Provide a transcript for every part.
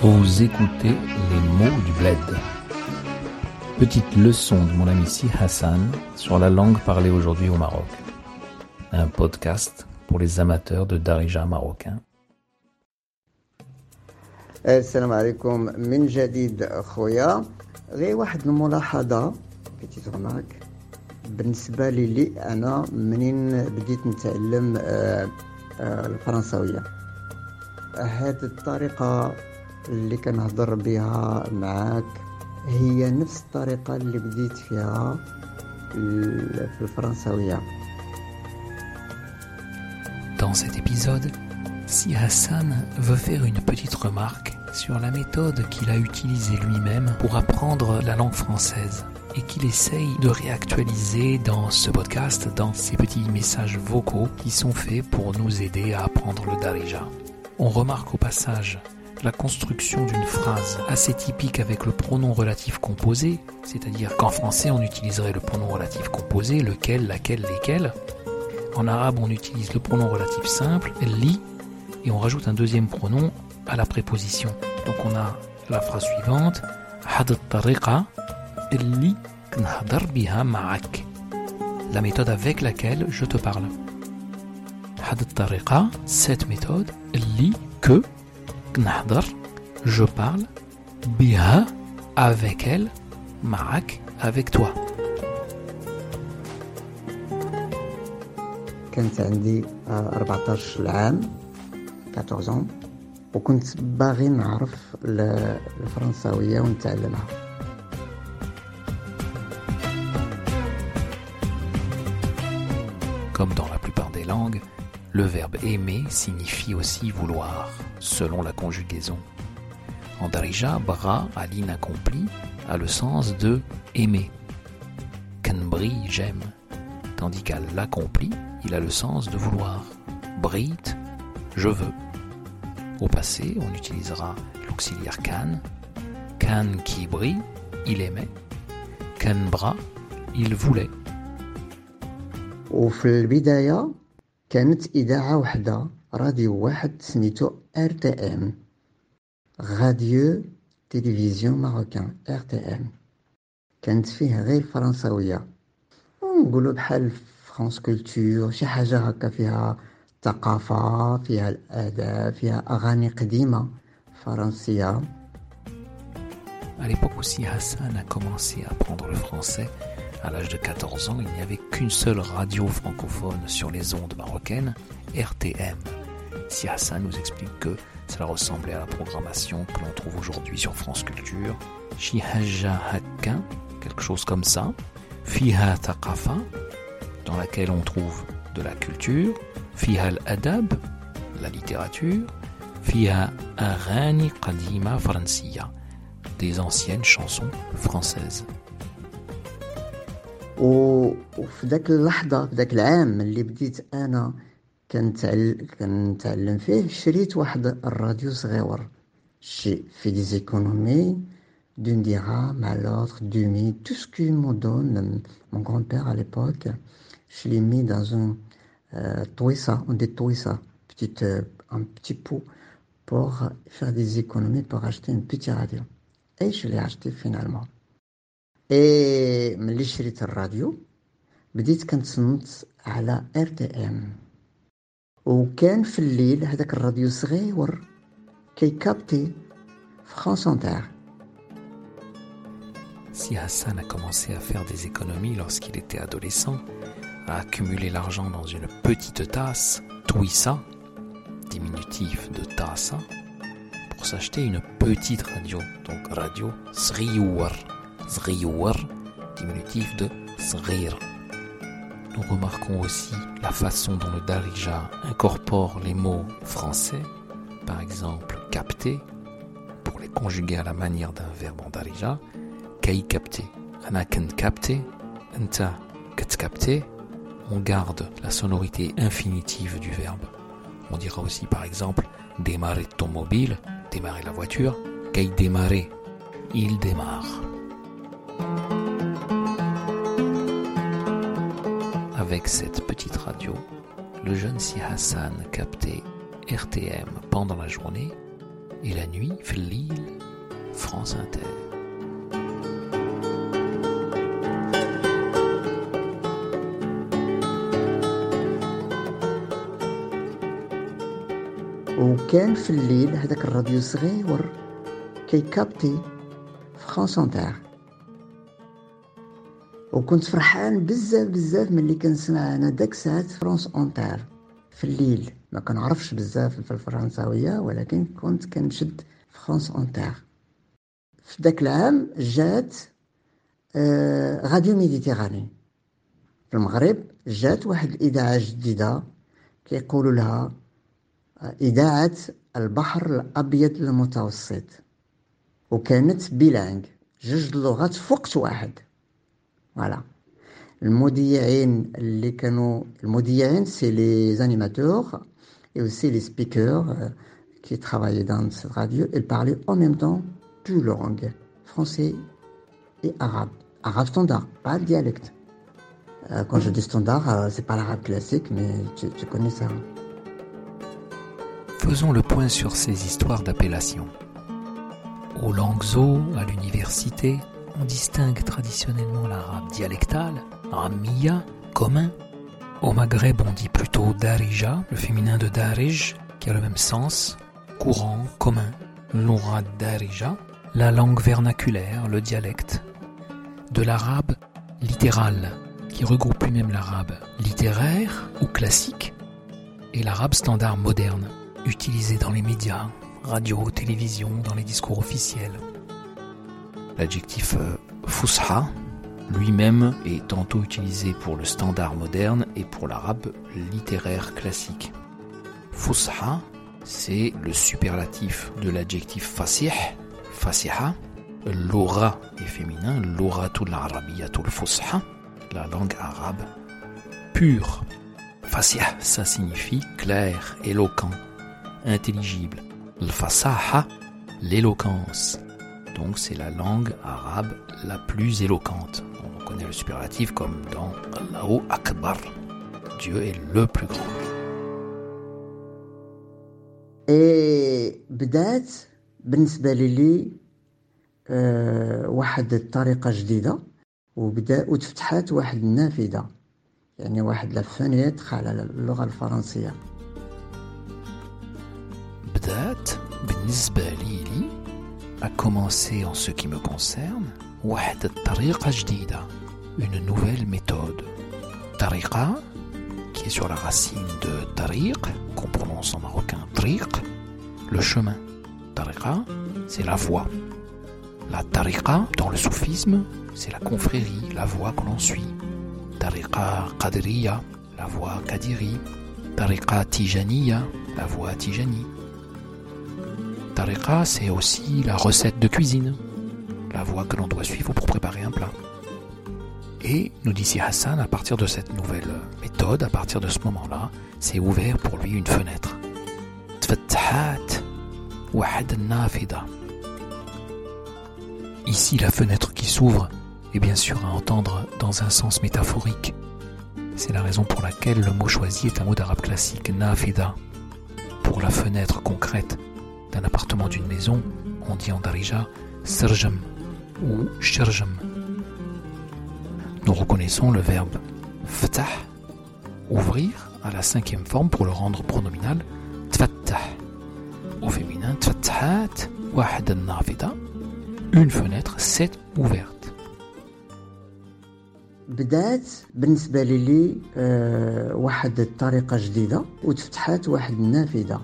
Vous écoutez les mots du bled. Petite leçon de mon ami Si Hassan sur la langue parlée aujourd'hui au Maroc. Un podcast pour les amateurs de Darija marocain. السلام عليكم من جديد خويا غير واحد الملاحظة بيتيت غماك بالنسبة لي لي أنا منين بديت نتعلم آه، آه، الفرنسوية هذه الطريقة اللي كنهضر بها معاك هي نفس الطريقة اللي بديت فيها ال- في الفرنسوية Dans cet épisode, Si Hassan veut faire une petite remarque sur la méthode qu'il a utilisée lui-même pour apprendre la langue française et qu'il essaye de réactualiser dans ce podcast, dans ces petits messages vocaux qui sont faits pour nous aider à apprendre le Darija. On remarque au passage la construction d'une phrase assez typique avec le pronom relatif composé, c'est-à-dire qu'en français on utiliserait le pronom relatif composé, lequel, laquelle, lesquels. En arabe on utilise le pronom relatif simple, li, et on rajoute un deuxième pronom à la préposition. Donc on a la phrase suivante, had tariqa li biha ma'ak. La méthode avec laquelle je te parle. Had tariqa, cette méthode, li, que, كنهضر, je parle, بها, avec elle, معك, avec toi. كانت عندي آه، 14 عام 14 ans وكنت باغي نعرف ال- الفرنساوية ونتعلمها Comme dans la plupart des langues, le verbe aimer signifie aussi vouloir, selon la conjugaison. En Darija, bra à l'inaccompli a le sens de aimer. Kanbri, j'aime. Tandis qu'à l'accompli, il a le sens de vouloir. Brit, je veux. Au passé, on utilisera l'auxiliaire kan. Kan qui brille, il aimait. Kan bra, il voulait. كانت إذاعة وحدة راديو واحد سميتو إر تي إم. راديو تلفزيون ماروكان إر تي إم. كانت فيه غير الفرنساوية ونقولوا بحال فرانس كولتور شي حاجة هكا فيها ثقافة فيها الآداب فيها أغاني قديمة فرنسية. À l'époque où Si Hassan a commencé à apprendre le français, à l'âge de 14 ans, il n'y avait qu'une seule radio francophone sur les ondes marocaines, RTM. Si Hassan nous explique que cela ressemblait à la programmation que l'on trouve aujourd'hui sur France Culture, Shihaja Hakka, quelque chose comme ça, Fiha Thaqafa, dans laquelle on trouve de la culture, Fiha al-Adab, la littérature, Fiha Arani Qadima Fransiya, des anciennes chansons françaises. و- وفي ذاك اللحظة في ذاك العام اللي بديت أنا كنتعل... كنتعلم فيه شريت واحد الراديو صغيور شي في دي زيكونومي دون درهم à l'autre demi tout ce qu'il me donne mon grand-père à l'époque je l'ai mis dans un euh, touissa on dit touissa petite euh, un petit pot pour faire des économies pour acheter une petite radio et je l'ai acheté finalement اي ملي شريت الراديو بديت كنتصنت على ار تي ام وكان في الليل هذاك الراديو صغير كيكابتي فرانس انتر Si Hassan a commencé à faire des économies lorsqu'il était adolescent, à accumuler l'argent dans une petite tasse, Twissa, diminutif de tassa, pour s'acheter une petite radio, donc radio Sriouar, Diminutif de Zrir. Nous remarquons aussi la façon dont le Darija incorpore les mots français, par exemple capter, pour les conjuguer à la manière d'un verbe en Darija, kai capter, anakan capter, anta capter, on garde la sonorité infinitive du verbe. On dira aussi par exemple démarrer ton mobile, démarrer la voiture, kai démarrer, il démarre. Avec cette petite radio, le jeune Si Hassan captait RTM pendant la journée et la nuit, Fellil, France Inter. وكان في الليل هذاك الراديو صغير كيكابتي في فرانس انتر وكنت فرحان بزاف بزاف ملي كنسمع أنا داك ساعات فرانس انتر في الليل. ما كنعرفش بزاف في الفرنساوية ولكن كنت كنشد فرانس انتر في ذاك العام جات آه راديو ميديتيراني. في المغرب جات واحد الإذاعة جديدة كيقولوا لها آه، إذاعة البحر الأبيض المتوسط. وكانت بيلانغ جوج اللغات في وقت واحد. فوالا المذيعين اللي كانوا المذيعين سي لي زانيماتور et aussi les speakers euh, qui travaillaient dans cette radio, ils parlaient en même temps deux langues, français et arabe. Arabe standard, pas le dialecte. Euh, quand je dis standard, euh, c'est pas l'arabe classique, mais tu, tu connais ça. Faisons le point sur ces histoires d'appellation. Au Langzhou, à l'université, on distingue traditionnellement l'arabe dialectal, Ramia, commun. Au Maghreb, on dit plutôt Darija, le féminin de Darij, qui a le même sens, courant, commun. L'Oura Darija, la langue vernaculaire, le dialecte. De l'arabe littéral, qui regroupe lui-même l'arabe littéraire ou classique, et l'arabe standard moderne, utilisé dans les médias, radio, télévision, dans les discours officiels. L'adjectif euh, fusha lui-même est tantôt utilisé pour le standard moderne et pour l'arabe littéraire classique. Fusha, c'est le superlatif de l'adjectif fasih, fasiha. L'aura est féminin, l'auratul arabiyatul fusha, la langue arabe pure. Fasih, ça signifie clair, éloquent, intelligible. Le fasaha, l'éloquence Donc c'est la langue arabe la plus éloquente. On connaît le superlatif comme dans Allahu Akbar. Dieu est le plus grand. إيه بدات بالنسبة لي آه واحد الطريقة جديدة وبدا وتفتحات واحد النافذة يعني واحد لا فونيتر على اللغة الفرنسية بدات بالنسبة لي à commencer en ce qui me concerne une nouvelle méthode. Tariqa, qui est sur la racine de tariq, qu'on prononce en marocain triq, le chemin. Tariqa, c'est la voie. La tariqa, dans le soufisme, c'est la confrérie, la voie que l'on suit. Tariqa qadriya, la voie qadiri. Tariqa tijaniya, la voie tijani tariqa, c'est aussi la recette de cuisine, la voie que l'on doit suivre pour préparer un plat. Et, nous dit si Hassan, à partir de cette nouvelle méthode, à partir de ce moment-là, c'est ouvert pour lui une fenêtre. Ici, la fenêtre qui s'ouvre est bien sûr à entendre dans un sens métaphorique. C'est la raison pour laquelle le mot choisi est un mot d'arabe classique, nafida, pour la fenêtre concrète d'un appartement d'une maison, on dit en darija sirjam ou shirjam. Nous reconnaissons le verbe ftah, ouvrir, à la cinquième forme pour le rendre pronominal tfattah. Au féminin, tfattahat, wahad nafida, une fenêtre, c'est ouverte. بدات بالنسبة لي آه واحد الطريقة جديدة وتفتحات واحد النافذة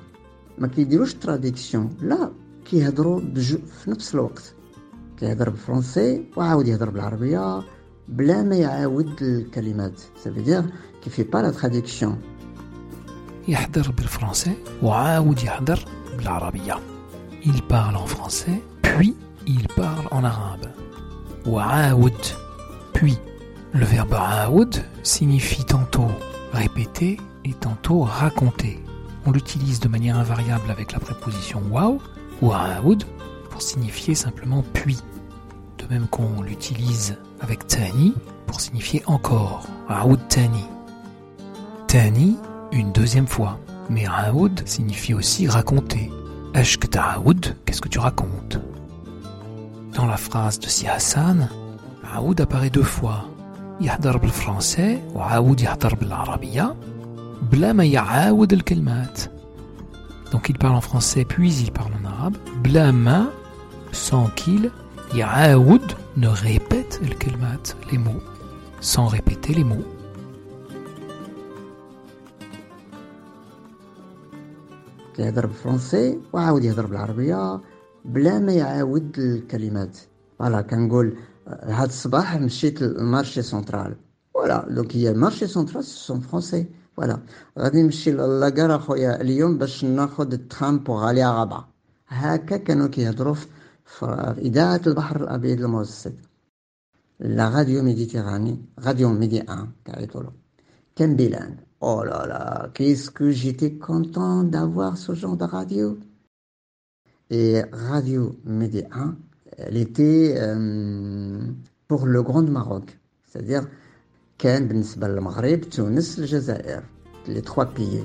ما كيديروش تراديكسيون لا كيهضروا بجو في نفس الوقت كيهضر بالفرنسي وعاود يهضر بالعربيه بلا ما يعاود الكلمات سافيدير كيفي با لا تراديكسيون يحضر بالفرنسي وعاود يحضر بالعربيه il parle en français puis il parle en arabe وعاود puis le verbe عاود signifie tantôt répéter et tantôt raconter on l'utilise de manière invariable avec la préposition wow ou would pour signifier simplement puis, de même qu'on l'utilise avec tani pour signifier encore aoud tani. Tani une deuxième fois, mais aoud signifie aussi raconter. Ashk ta'oud, qu'est-ce que tu racontes? Dans la phrase de Si Hassan, aoud apparaît deux fois. Yahdar bel français ou aoud yahdar bel arabia بلا ما يعاود الكلمات. Donc il parle en français puis il parle en arabe بلا ما sans qu'il يعاود ne répète الكلمات les mots sans répéter les mots. يهضر بالفرنسي وعاود يهضر بالعربية بلا ما يعاود الكلمات فوالا كنقول هاد الصباح مشيت للمارشي سنترال فوالا دونك هي مارشي سنترال سون فرونسي فوالا غادي نمشي لاكار اخويا اليوم باش ناخد الترام بوغ علي غابة هكا كانوا كيهضروا في إذاعة البحر الأبيض المتوسط لا راديو ميديتيراني راديو ميدي ان كيعيطولو كان بيلان Oh là là, qu'est-ce que j'étais content d'avoir ce genre de radio. Et Radio Média 1, elle était euh, pour le Grand Maroc. C'est-à-dire, كان بالنسبة للمغرب تونس الجزائر les trois pays.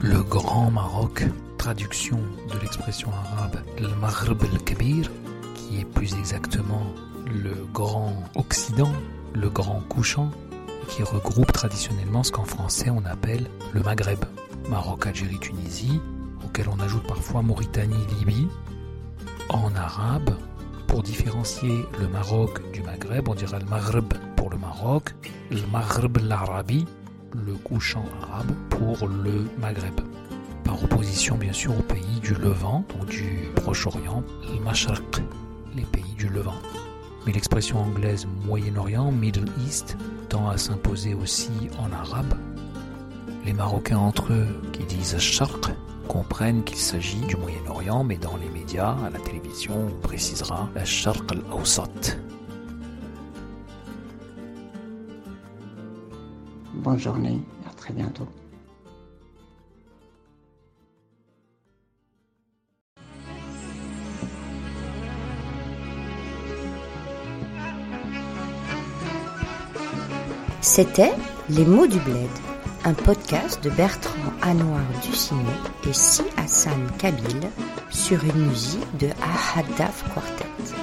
Le Grand Maroc, traduction de l'expression arabe le Maghreb al-Kabir, qui est plus exactement le Grand Occident, le Grand Couchant, qui regroupe traditionnellement ce qu'en français on appelle le Maghreb, Maroc, Algérie, Tunisie, auquel on ajoute parfois Mauritanie, Libye. En arabe, pour différencier le Maroc du Maghreb, on dira le Maghreb pour le Maroc, le Maghreb l'Arabie, le couchant arabe pour le Maghreb. Par opposition bien sûr aux pays du Levant, donc du Proche-Orient, le Mashraq, les pays du Levant. Mais l'expression anglaise Moyen-Orient, Middle East, tend à s'imposer aussi en arabe. Les Marocains entre eux qui disent Sharq comprennent qu'il s'agit du Moyen-Orient, mais dans les médias, à la télévision, on précisera Sharq al-Awsat. Bonne journée, à très bientôt. C'était Les mots du bled, un podcast de Bertrand Anouar Ducinet et Si Hassan Kabil sur une musique de Ahadaf Quartet.